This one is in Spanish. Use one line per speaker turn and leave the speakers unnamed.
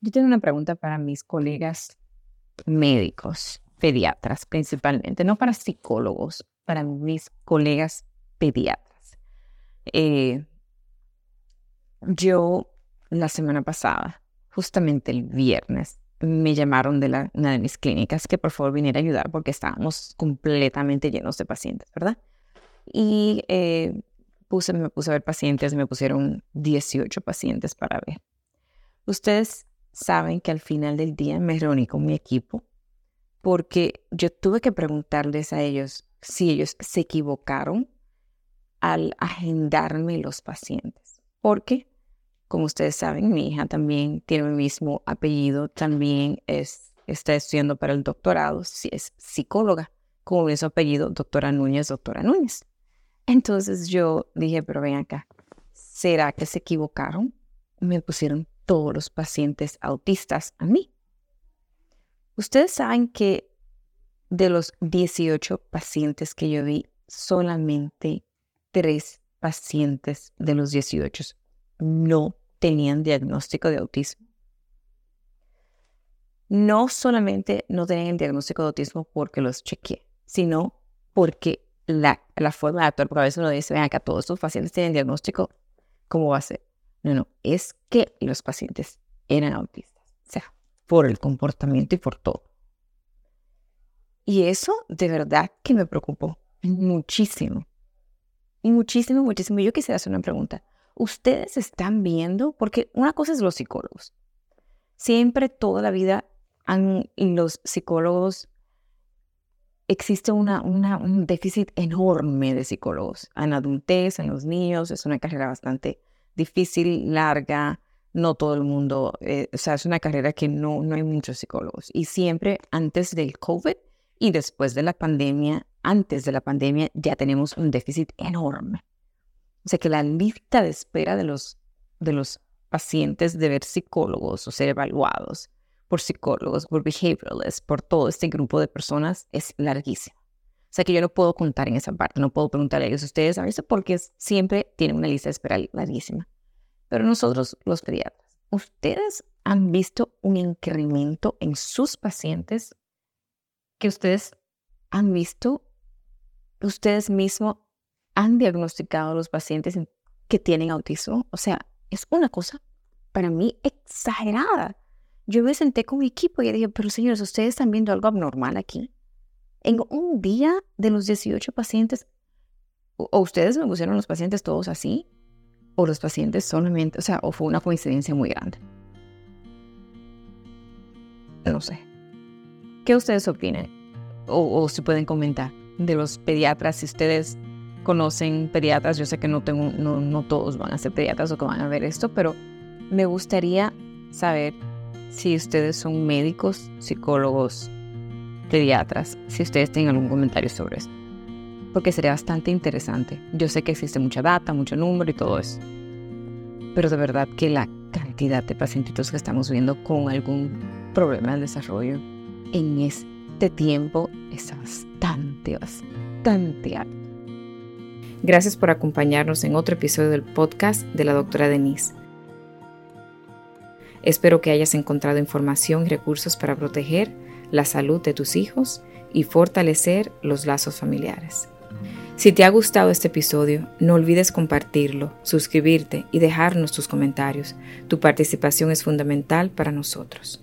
Yo tengo una pregunta para mis colegas médicos, pediatras principalmente, no para psicólogos, para mis colegas pediatras. Eh, yo la semana pasada, justamente el viernes, me llamaron de una de mis clínicas que por favor viniera a ayudar porque estábamos completamente llenos de pacientes, ¿verdad? Y eh, puse, me puse a ver pacientes, me pusieron 18 pacientes para ver. Ustedes saben que al final del día me reuní con mi equipo porque yo tuve que preguntarles a ellos si ellos se equivocaron al agendarme los pacientes. Porque, como ustedes saben, mi hija también tiene el mismo apellido, también es, está estudiando para el doctorado, es psicóloga, como su apellido, doctora Núñez, doctora Núñez. Entonces yo dije, pero ven acá, ¿será que se equivocaron? Me pusieron todos los pacientes autistas a mí. Ustedes saben que de los 18 pacientes que yo vi, solamente tres pacientes de los 18 no tenían diagnóstico de autismo. No solamente no tenían diagnóstico de autismo porque los chequeé, sino porque la, la forma de actuar, porque a veces uno dice, ven acá, todos estos pacientes tienen diagnóstico, ¿cómo va a ser? No, no, es que los pacientes eran autistas, o sea, por el comportamiento y por todo. Y eso de verdad que me preocupó muchísimo. Muchísimo, muchísimo. Yo quisiera hacer una pregunta. ¿Ustedes están viendo? Porque una cosa es los psicólogos. Siempre, toda la vida, han, los psicólogos, existe una, un déficit enorme de psicólogos. En adultez, en los niños, es una carrera bastante difícil, larga, no todo el mundo, eh, o sea, es una carrera que no, no hay muchos psicólogos. Y siempre antes del COVID y después de la pandemia, antes de la pandemia, ya tenemos un déficit enorme. O sea que la lista de espera de los, de los pacientes de ver psicólogos o ser evaluados por psicólogos, por behavioralists, por todo este grupo de personas es larguísima. Sea que yo no puedo contar en esa parte, no puedo preguntarle a ellos, ustedes a veces porque siempre tienen una lista de espera larguísima. Pero nosotros, los pediatras, ¿ustedes han visto un incremento en sus pacientes que ustedes han visto? ¿Ustedes mismos han diagnosticado a los pacientes que tienen autismo? O sea, es una cosa para mí exagerada. Yo me senté con mi equipo y dije, pero señores, ¿ustedes están viendo algo abnormal aquí? En un día de los 18 pacientes, o, ustedes me pusieron los pacientes todos así, o los pacientes solamente, o sea, o fue una coincidencia muy grande. No sé. ¿Qué ustedes opinan? O, o si pueden comentar de los pediatras, si ustedes conocen pediatras, yo sé que no, tengo, no, no todos van a ser pediatras o que van a ver esto, pero me gustaría saber si ustedes son médicos, psicólogos, pediatras si ustedes tienen algún comentario sobre esto. Porque sería bastante interesante. Yo sé que existe mucha data, mucho número y todo eso. Pero de verdad que la cantidad de pacientitos que estamos viendo con algún problema del desarrollo en este tiempo es bastante, bastante alto. Gracias por acompañarnos en otro episodio del podcast de la doctora Denise. Espero que hayas encontrado información y recursos para proteger la salud de tus hijos y fortalecer los lazos familiares. Si te ha gustado este episodio, no olvides compartirlo, suscribirte y dejarnos tus comentarios. Tu participación es fundamental para nosotros.